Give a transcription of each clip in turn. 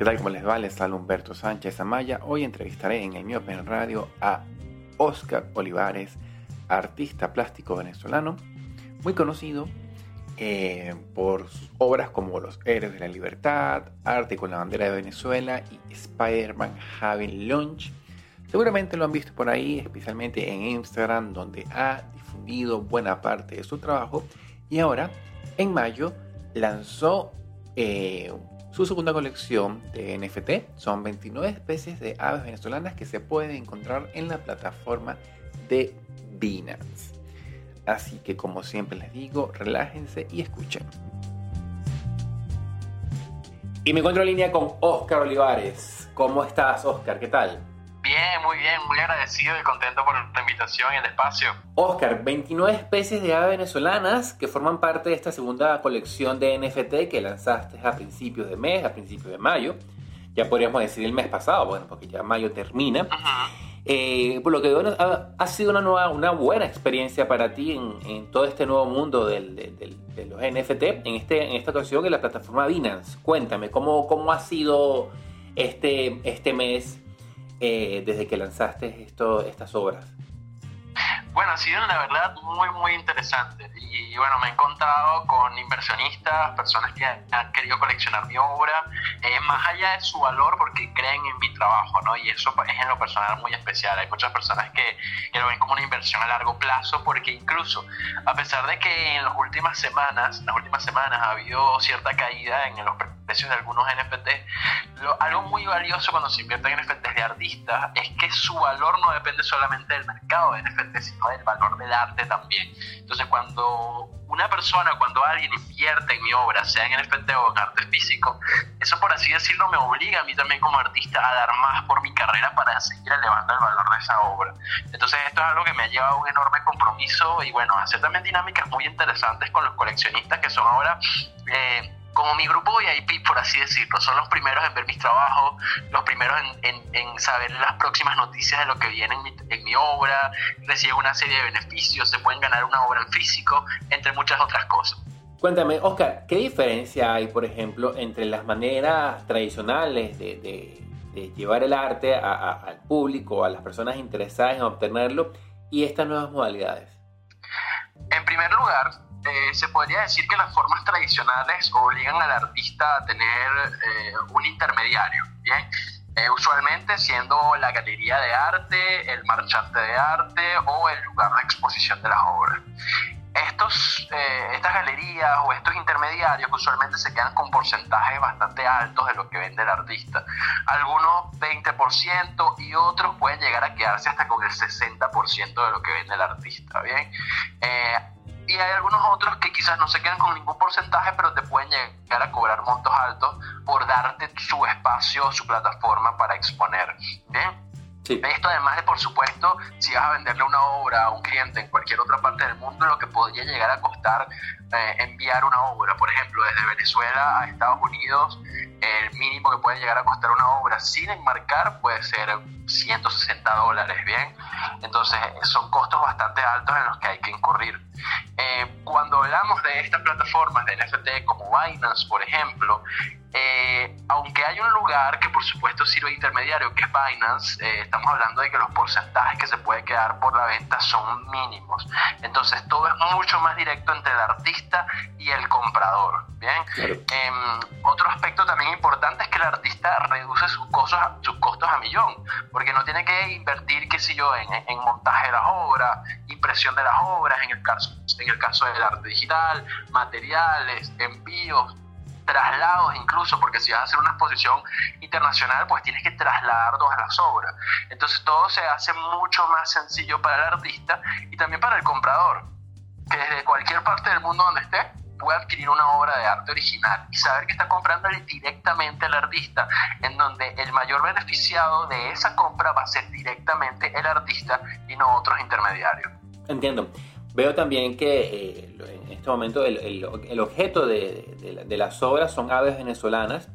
¿Qué tal? ¿Cómo les va? Les habla Humberto Sánchez Amaya. Hoy entrevistaré en el Mi Open Radio a Oscar Olivares, artista plástico venezolano, muy conocido eh, por sus obras como Los Héroes de la Libertad, Arte con la Bandera de Venezuela y Spider-Man Having Lunch. Seguramente lo han visto por ahí, especialmente en Instagram, donde ha difundido buena parte de su trabajo. Y ahora, en mayo, lanzó eh, su segunda colección de NFT son 29 especies de aves venezolanas que se pueden encontrar en la plataforma de Binance. Así que como siempre les digo, relájense y escuchen. Y me encuentro en línea con Oscar Olivares. ¿Cómo estás, Oscar? ¿Qué tal? Bien, muy bien, muy agradecido y contento por la invitación y el espacio. Oscar, 29 especies de aves venezolanas que forman parte de esta segunda colección de NFT que lanzaste a principios de mes, a principios de mayo. Ya podríamos decir el mes pasado, bueno, porque ya mayo termina. Eh, por lo que ha, sido una, nueva, una buena experiencia para ti en, todo este nuevo mundo de los NFT, en, este, en esta ocasión en la plataforma Binance. Cuéntame, ¿cómo, cómo ha sido este, este mes eh, desde que lanzaste esto, estas obras? Bueno, ha sido la verdad muy, muy interesante. Y bueno, me he encontrado con inversionistas, personas que han querido coleccionar mi obra, eh, más allá de su valor, porque creen en mi trabajo, ¿no? Y eso es en lo personal muy especial. Hay muchas personas que, que lo ven como una inversión a largo plazo, porque incluso, a pesar de que en las últimas semanas, en las últimas semanas ha habido cierta caída en los de algunos NFT, algo muy valioso cuando se invierte en NFTs de artistas es que su valor no depende solamente del mercado de NFTs, sino del valor del arte también. Entonces, cuando una persona, cuando alguien invierte en mi obra, sea en NFT o en arte físico, eso por así decirlo me obliga a mí también como artista a dar más por mi carrera para seguir elevando el valor de esa obra. Entonces esto es algo que me ha llevado a un enorme compromiso y bueno, hacer también dinámicas muy interesantes con los coleccionistas que son ahora... Eh, como mi grupo VIP, por así decirlo, son los primeros en ver mis trabajos, los primeros en, saber las próximas noticias de lo que viene en mi, obra, reciben una serie de beneficios, se pueden ganar una obra en físico, entre muchas otras cosas. Cuéntame, Oscar, ¿qué diferencia hay, por ejemplo, entre las maneras tradicionales de, llevar el arte al público, a las personas interesadas en obtenerlo, y estas nuevas modalidades? En primer lugar, eh, se podría decir que las formas tradicionales obligan al artista a tener eh, un intermediario, ¿bien? Eh, usualmente siendo la galería de arte, el marchante de arte o el lugar de exposición de las obras. Estos, estas galerías o estos intermediarios usualmente se quedan con porcentajes bastante altos de lo que vende el artista. Algunos 20% y otros pueden llegar a quedarse hasta con el 60% de lo que vende el artista. ¿bien? Y hay algunos otros que quizás no se quedan con ningún porcentaje, pero te pueden llegar a cobrar montos altos por darte su espacio, su plataforma para exponer. ¿Bien? Esto además de, por supuesto, si vas a venderle una obra a un cliente en cualquier otra parte del mundo, lo que podría llegar a costar eh, enviar una obra, por ejemplo, desde Venezuela a Estados Unidos, el mínimo que puede llegar a costar una obra sin enmarcar puede ser 160 dólares, ¿bien? Entonces son costos bastante altos en los que hay que incurrir. Eh, cuando hablamos de estas plataformas de NFT como Binance, por ejemplo, eh, aunque hay un lugar que por supuesto sirve de intermediario, que es Binance, eh, estamos hablando de que los porcentajes que se puede quedar por la venta son mínimos. Entonces todo es mucho más directo entre el artista y el comprador. Bien. Em, otro aspecto también importante es que el artista reduce sus costos, sus costos a millón, porque no tiene que invertir, qué sé yo, en, en montaje de las obras, impresión de las obras, en el caso, en el caso del arte digital, materiales, envíos traslados incluso, porque si vas a hacer una exposición internacional, pues tienes que trasladar todas las obras. Entonces todo se hace mucho más sencillo para el artista y también para el comprador, que desde cualquier parte del mundo donde esté puede adquirir una obra de arte original y saber que está comprando directamente al artista, en donde el mayor beneficiado de esa compra va a ser directamente el artista y no otros intermediarios. Entiendo. Veo también que eh, en este momento el, el, objeto de, de, las obras son aves venezolanas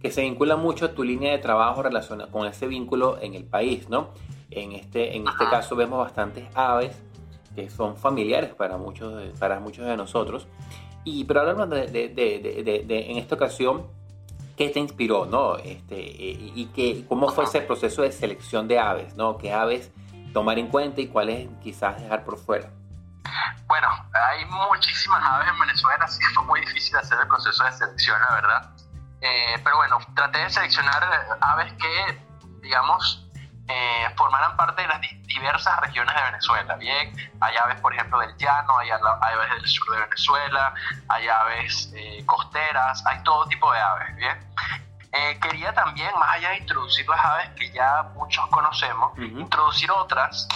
que se vinculan mucho a tu línea de trabajo relacionada con ese vínculo en el país, ¿no? En este, en este caso vemos bastantes aves que son familiares para muchos, para muchos de nosotros. Y, pero hablando de, en esta ocasión, ¿Qué te inspiró, no? Este, y, y que, cómo fue ese proceso de selección de aves, ¿no? ¿Qué aves tomar en cuenta y cuáles quizás dejar por fuera? Bueno, hay muchísimas aves en Venezuela, así que fue muy difícil hacer el proceso de selección, la verdad. Eh, pero bueno, traté de seleccionar aves que, digamos, eh, formaran parte de las diversas regiones de Venezuela. Bien, hay aves, por ejemplo, del llano, hay aves del sur de Venezuela, hay aves eh, costeras, hay todo tipo de aves. Bien, quería también, más allá de introducir las aves que ya muchos conocemos, introducir otras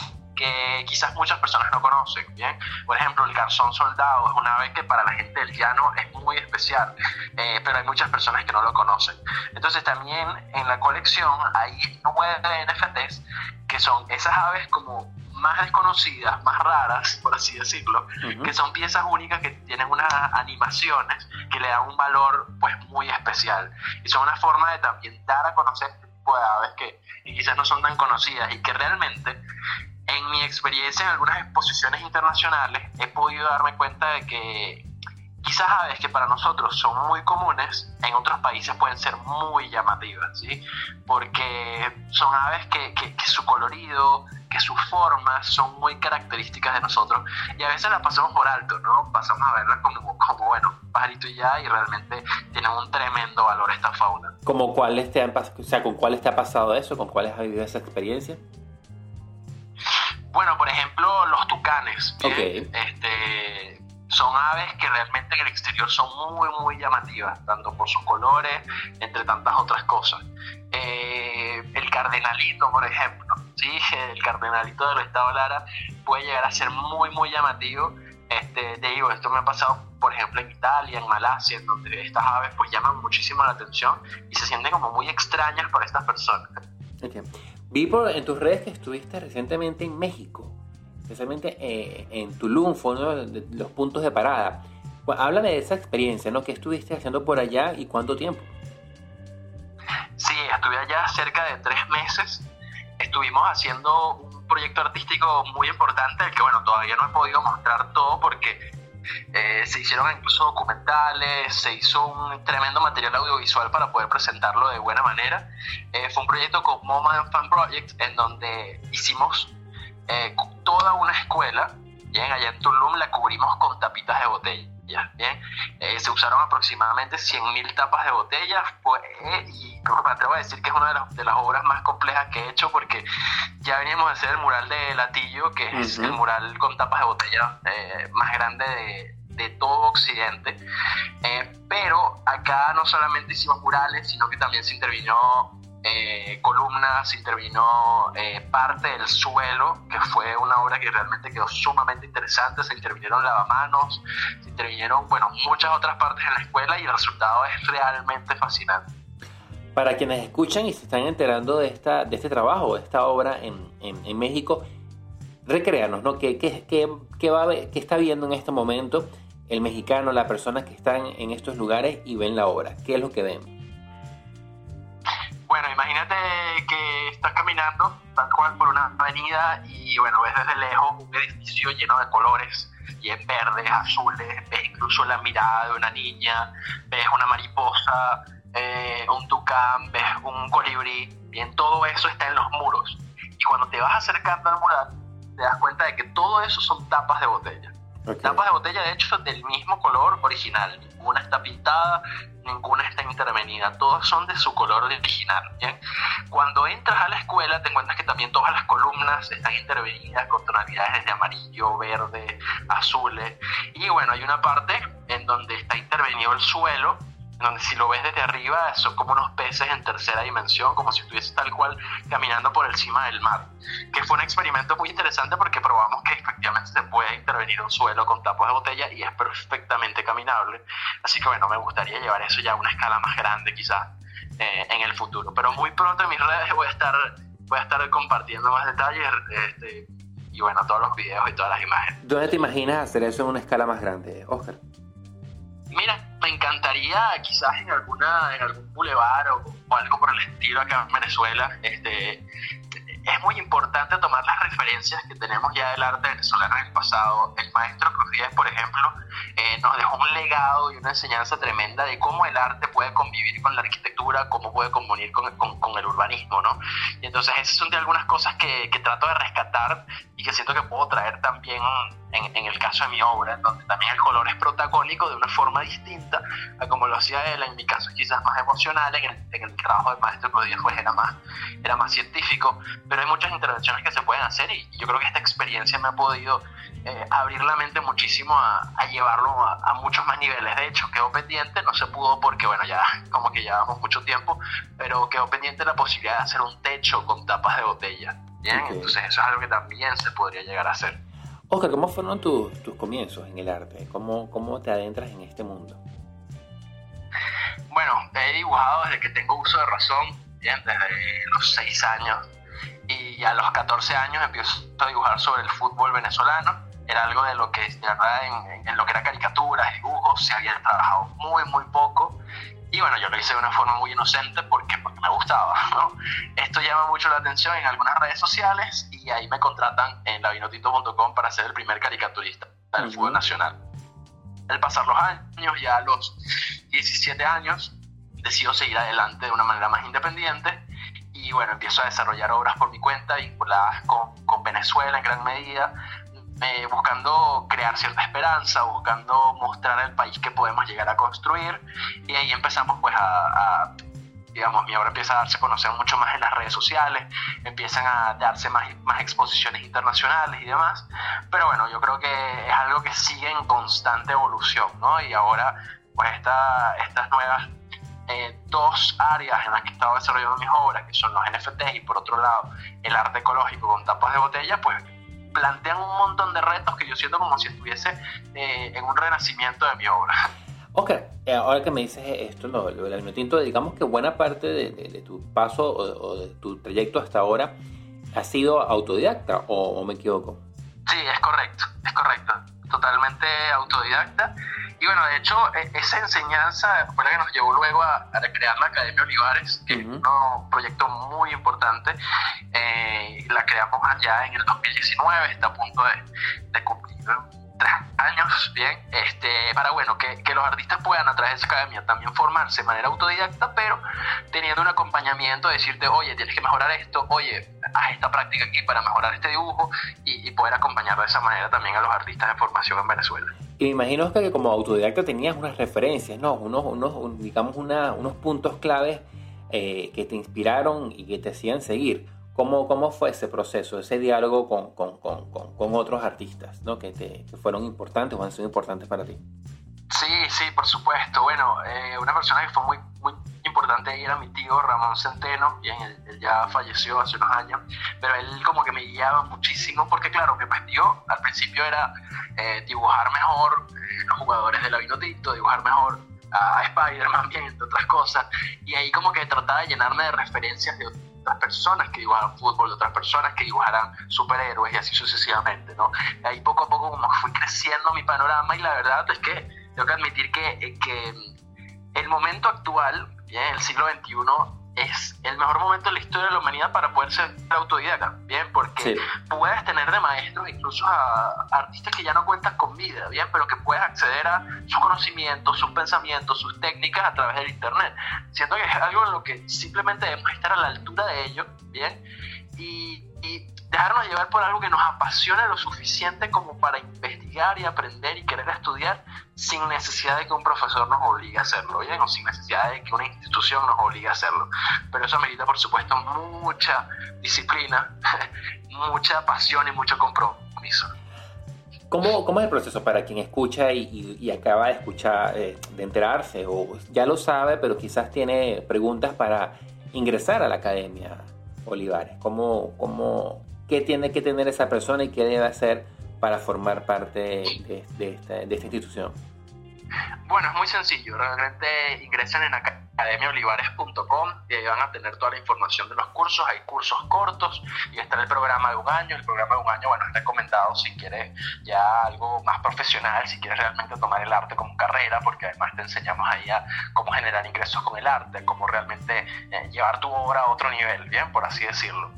que quizás muchas personas no conocen. ¿bien? Por ejemplo, el garzón soldado es una ave que para la gente del llano es muy especial, eh, pero hay muchas personas que no lo conocen. Entonces también en la colección hay nueve NFTs que son esas aves como más desconocidas, más raras, por así decirlo, que son piezas únicas que tienen unas animaciones que le dan un valor pues muy especial. Y son una forma de también dar a conocer este tipo de aves que quizás no son tan conocidas y que realmente en mi experiencia en algunas exposiciones internacionales he podido darme cuenta de que quizás aves que para nosotros son muy comunes, en otros países pueden ser muy llamativas, ¿sí? Porque son aves que, que, su colorido, que sus formas son muy características de nosotros y a veces las pasamos por alto, ¿no? Pasamos a verlas como, como bueno, pajarito y ya y realmente tienen un tremendo valor esta fauna. ¿Como cuáles te han, o sea, ¿Con cuáles te ha pasado eso? ¿Con cuáles has vivido esa experiencia? Bueno, por ejemplo, los tucanes. Este, son aves que realmente en el exterior son muy, muy llamativas, tanto por sus colores, entre tantas otras cosas. Eh, el cardenalito, por ejemplo, ¿sí? el cardenalito del estado Lara puede llegar a ser muy, muy llamativo. Este, te digo, esto me ha pasado, por ejemplo, en Italia, en Malasia, en donde estas aves pues llaman muchísimo la atención y se sienten como muy extrañas por estas personas. Vi por, en tus redes que estuviste recientemente en México, especialmente eh, en Tulum, fue uno de los puntos de parada. háblame de esa experiencia, ¿no? ¿Qué estuviste haciendo por allá y cuánto tiempo? Sí, estuve allá cerca de tres meses. Estuvimos haciendo un proyecto artístico muy importante, el que, bueno, todavía no he podido mostrar todo porque eh, se hicieron incluso documentales, se hizo un tremendo material audiovisual para poder presentarlo de buena manera. Eh, fue un proyecto con MoMA Fan Project en donde hicimos eh, toda una escuela, bien, allá en Tulum la cubrimos con tapitas de botella. Bien, se usaron aproximadamente 100.000 tapas de botellas pues, y me atrevo a decir que es una de las, de las, obras más complejas que he hecho porque ya veníamos a hacer el mural de Latillo, que es el mural con tapas de botella más grande de, de todo Occidente. Eh, pero acá no solamente hicimos murales, sino que también se intervino eh, columnas, intervino eh, parte del suelo, que fue una obra que realmente quedó sumamente interesante, se intervinieron lavamanos, se intervinieron, bueno, muchas otras partes en la escuela y el resultado es realmente fascinante. Para quienes escuchan y se están enterando de, esta, de este trabajo, de esta obra en, en, México, recréanos, ¿no? ¿Qué, qué, qué, va, ¿Qué está viendo en este momento el mexicano, las personas que están en estos lugares y ven la obra? ¿Qué es lo que ven? Avenida y bueno, ves desde lejos un edificio lleno de colores y en verdes, azules, ves incluso la mirada de una niña, ves una mariposa, eh, un tucán, ves un colibrí, bien, todo eso está en los muros. Y cuando te vas acercando al mural, te das cuenta de que todo eso son tapas de botella. Tapas de botella, de hecho, del mismo color original. Ninguna está pintada, ninguna está intervenida. Todas son de su color original. ¿bien? Cuando entras a la escuela, te encuentras que también todas las columnas están intervenidas con tonalidades de amarillo, verde, azules. Y bueno, hay una parte en donde está intervenido el suelo donde si lo ves desde arriba son como unos peces en tercera dimensión, como si estuviese tal cual caminando por encima del mar. Que fue un experimento muy interesante porque probamos que efectivamente se puede intervenir un suelo con tapos de botella y es perfectamente caminable. Así que bueno, me gustaría llevar eso ya a una escala más grande quizás eh, en el futuro. Pero muy pronto en mis redes voy a estar, voy a estar compartiendo más detalles este, y bueno, todos los videos y todas las imágenes. ¿Dónde te imaginas hacer eso en una escala más grande, Oscar? Mira, encantaría quizás en alguna en algún bulevar o, algo por el estilo acá en Venezuela este es muy importante tomar las referencias que tenemos ya del arte venezolano en el pasado. El maestro Cruz por ejemplo, eh, nos dejó un legado y una enseñanza tremenda de cómo el arte puede convivir con la arquitectura, cómo puede convivir con, con, el urbanismo, ¿no? Y entonces esas son de algunas cosas que, que, trato de rescatar y que siento que puedo traer también en, en, el caso de mi obra, donde también el color es protagónico de una forma distinta a como lo hacía él, en mi caso quizás más emocional, en el, en el trabajo del maestro Díaz pues era más, era más científico, pero hay muchas intervenciones que se pueden hacer y yo creo que esta experiencia me ha podido eh, abrir la mente muchísimo a, llevarlo a, muchos más niveles. De hecho, quedó pendiente, no se pudo porque, bueno, ya como que llevamos mucho tiempo, pero quedó pendiente la posibilidad de hacer un techo con tapas de botella. Bien, entonces eso es algo que también se podría llegar a hacer. Oscar, ¿cómo fueron tus, comienzos en el arte? ¿Cómo, ¿Cómo te adentras en este mundo? Bueno, he dibujado desde que tengo uso de razón, bien, desde los 6 años. Y a los 14 años empiezo a dibujar sobre el fútbol venezolano era algo de lo que, de verdad, en, lo que era caricaturas, dibujos, se había trabajado muy, muy poco. Y bueno, yo lo hice de una forma muy inocente porque, porque me gustaba. ¿no? Esto llama mucho la atención en algunas redes sociales y ahí me contratan en lavinotito.com para ser el primer caricaturista del fútbol nacional. Al pasar los años, ya a los 17 años, decido seguir adelante de una manera más independiente y bueno, empiezo a desarrollar obras por mi cuenta vinculadas con, con Venezuela en gran medida, eh, buscando crear cierta esperanza, buscando mostrar el país que podemos llegar a construir y ahí empezamos pues a, digamos, mi obra empieza a darse a conocer mucho más en las redes sociales, empiezan a darse más, más exposiciones internacionales y demás, pero bueno, yo creo que es algo que sigue en constante evolución, ¿no? Y ahora pues esta, estas nuevas eh, dos áreas en las que he estado desarrollando mis obras, que son los NFTs y por otro lado el arte ecológico con tapas de botella, pues plantean un montón de retos que yo siento como si estuviese eh, en un renacimiento de mi obra. Ok, eh, ahora que me dices esto, lo, lo del tinto, digamos que buena parte de, tu paso o, de tu trayecto hasta ahora ha sido autodidacta, o, me equivoco? Sí, es correcto, es correcto, totalmente autodidacta. Y bueno, de hecho, e, esa enseñanza fue la que nos llevó luego a, a crear la Academia Olivares, que es un proyecto muy importante. Eh, la creamos ya en el 2019, está a punto de, cumplir tres años, bien, este, para bueno, que, que, los artistas puedan a través de esa academia también formarse de manera autodidacta, pero teniendo un acompañamiento, decirte, oye, tienes que mejorar esto, oye, haz esta práctica aquí para mejorar este dibujo y, y poder acompañar de esa manera también a los artistas de formación en Venezuela. Y me imagino que como autodidacta tenías unas referencias, ¿no? Unos, unos digamos, una, unos puntos claves eh, que te inspiraron y que te hacían seguir. ¿Cómo, ¿Cómo fue ese proceso, ese diálogo con, con, con, con otros artistas ¿no? que, te, que fueron importantes o han sido importantes para ti? Sí, sí, por supuesto. Bueno, eh, una persona que fue muy, muy importante ahí era mi tío Ramón Centeno, bien, él, ya falleció hace unos años, pero él como que me guiaba muchísimo porque claro, me yo al principio era eh, dibujar mejor los jugadores de la Tinto, dibujar mejor a, Spider-Man, bien, entre otras cosas, y ahí como que trataba de llenarme de referencias de otras personas que dibujaran fútbol, de otras personas que dibujaran superhéroes y así sucesivamente, ¿no? Ahí poco a poco como fui creciendo mi panorama y la verdad es que tengo que admitir que, que el momento actual, bien, el siglo XXI, es el mejor momento en la historia de la humanidad para poder ser autodidacta, bien, porque puedes tener de maestros incluso a, artistas que ya no cuentan con vida, bien, pero que puedes acceder a sus conocimientos, sus pensamientos, sus técnicas a través del internet. Siento que es algo en lo que simplemente debemos estar a la altura de ello, bien, y, y dejarnos llevar por algo que nos apasiona lo suficiente como para investigar y aprender y querer estudiar sin necesidad de que un profesor nos obligue a hacerlo, ¿bien? O sin necesidad de que una institución nos obligue a hacerlo. Pero eso amerita, por supuesto, mucha disciplina, mucha pasión y mucho compromiso. ¿Cómo, ¿Cómo, es el proceso para quien escucha y, acaba de escuchar, eh, de enterarse, o ya lo sabe, pero quizás tiene preguntas para ingresar a la Academia Olivares? ¿Cómo, cómo, ¿Qué tiene que tener esa persona y qué debe hacer para formar parte de esta institución? Bueno, es muy sencillo. Realmente ingresan en academiaolivares.com y ahí van a tener toda la información de los cursos. Hay cursos cortos y está el programa de un año. El programa de un año, bueno, es recomendado si quieres ya algo más profesional, si quieres realmente tomar el arte como carrera, porque además te enseñamos ahí a cómo generar ingresos con el arte, cómo realmente eh, llevar tu obra a otro nivel, bien, por así decirlo.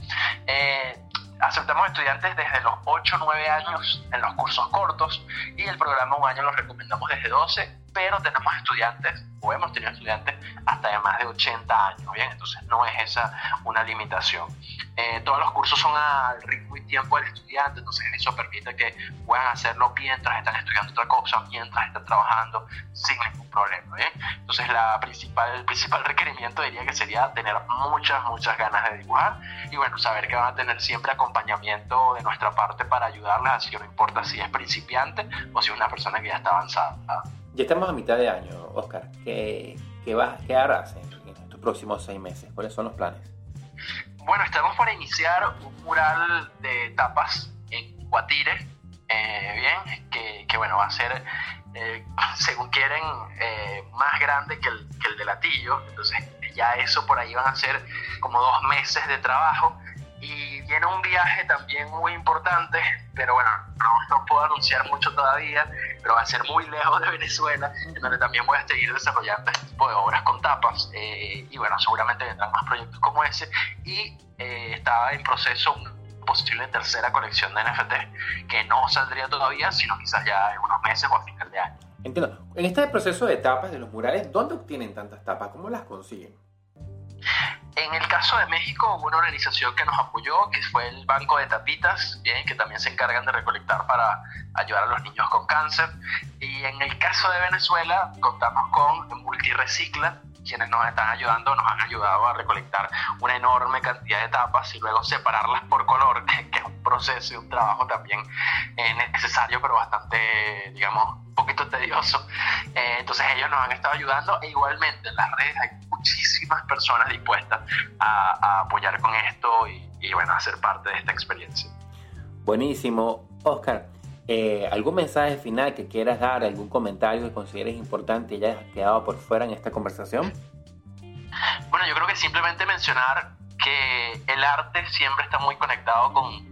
Eh, aceptamos estudiantes desde los 8 o 9 años en los cursos cortos y el programa un año lo recomendamos desde 12 pero tenemos estudiantes, o hemos tenido estudiantes hasta de más de 80 años, ¿bien? Entonces no es esa una limitación. Eh, todos los cursos son al ritmo y tiempo del estudiante, entonces eso permite que puedan hacerlo mientras están estudiando otra cosa, mientras están trabajando, sin ningún problema, ¿bien? Entonces la principal, el principal requerimiento diría que sería tener muchas, muchas ganas de dibujar y bueno, saber que van a tener siempre acompañamiento de nuestra parte para ayudarles, así que no importa si es principiante o si es una persona que ya está avanzada. Ya estamos a mitad de año, Oscar. ¿Qué, qué, vas, qué harás en, estos próximos seis meses? ¿Cuáles son los planes? Bueno, estamos para iniciar un mural de tapas en Guatire, eh, bien, que, que, bueno, va a ser, eh, según quieren, eh, más grande que el, que el de Latillo. Entonces, ya eso por ahí van a ser como dos meses de trabajo y viene un viaje también muy importante, pero bueno, no, puedo anunciar mucho todavía, pero va a ser muy lejos de Venezuela, en donde también voy a seguir desarrollando este tipo de obras con tapas. Eh, y bueno, seguramente vendrán más proyectos como ese. Y eh, estaba en proceso una posible tercera colección de NFT, que no saldría todavía, sino quizás ya en unos meses o a final de año. Entiendo. En este proceso de tapas de los murales, ¿dónde obtienen tantas tapas? ¿Cómo las consiguen? En el caso de México hubo una organización que nos apoyó, que fue el Banco de Tapitas, bien, que también se encargan de recolectar para ayudar a los niños con cáncer. Y en el caso de Venezuela contamos con Multirecicla, quienes nos están ayudando, nos han ayudado a recolectar una enorme cantidad de tapas y luego separarlas por color, proceso y un trabajo también eh, necesario, pero bastante, digamos, un poquito tedioso. Eh, entonces ellos nos han estado ayudando e igualmente en las redes hay muchísimas personas dispuestas a, apoyar con esto y, y, bueno, a ser parte de esta experiencia. Buenísimo. Oscar, eh, ¿algún mensaje final que quieras dar, algún comentario que consideres importante y hayas quedado por fuera en esta conversación? Bueno, yo creo que simplemente mencionar que el arte siempre está muy conectado con,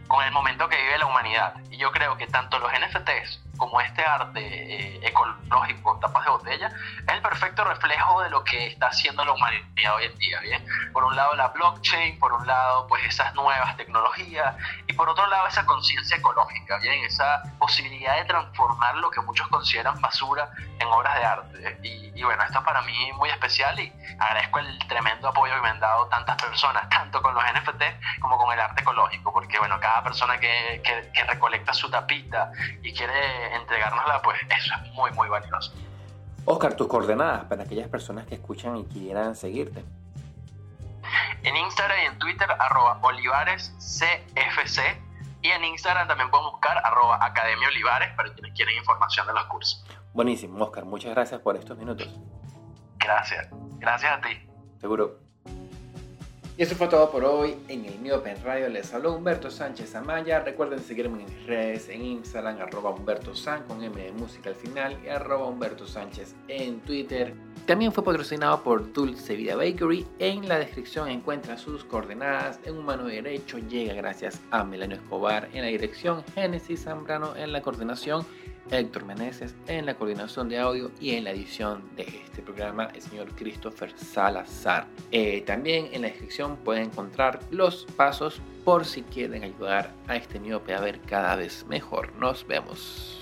con el momento que vive la humanidad. Y yo creo que tanto los NFTs como este arte eh, ecológico, tapas de botella, es el perfecto reflejo de lo que está haciendo la humanidad hoy en día, ¿bien? Por un lado la blockchain, por un lado pues esas nuevas tecnologías y por otro lado esa conciencia ecológica, ¿bien? Esa posibilidad de transformar lo que muchos consideran basura en obras de arte. Y, y bueno, esto es para mí muy especial y agradezco el tremendo apoyo que me han dado tantas personas, tanto con los NFT como con el arte ecológico, porque bueno, cada persona que, que, que recolecta su tapita y quiere entregárnosla, pues eso es muy, muy valioso. Oscar, tus coordenadas para aquellas personas que escuchan y quieran seguirte. En Instagram y en Twitter, arroba olivarescfc. Y en Instagram también pueden buscar arroba Academia Olivares para quienes quieren información de los cursos. Buenísimo, Oscar. Muchas gracias por estos minutos. Gracias. Gracias a ti. Seguro. Y eso fue todo por hoy en el Miopen Radio. Les habló Humberto Sánchez Amaya. Recuerden seguirme en mis redes en Instagram, arroba Humberto San con M de música al final y arroba Humberto Sánchez en Twitter. También fue patrocinado por Dulce Vida Bakery. En la descripción encuentra sus coordenadas. En un mano derecho llega gracias a Melano Escobar en la dirección, Génesis Zambrano en la coordinación Héctor Meneses en la coordinación de audio y en la edición de este programa el señor Christopher Salazar. Eh, también en la descripción pueden encontrar los pasos por si quieren ayudar a este miope a ver cada vez mejor. Nos vemos.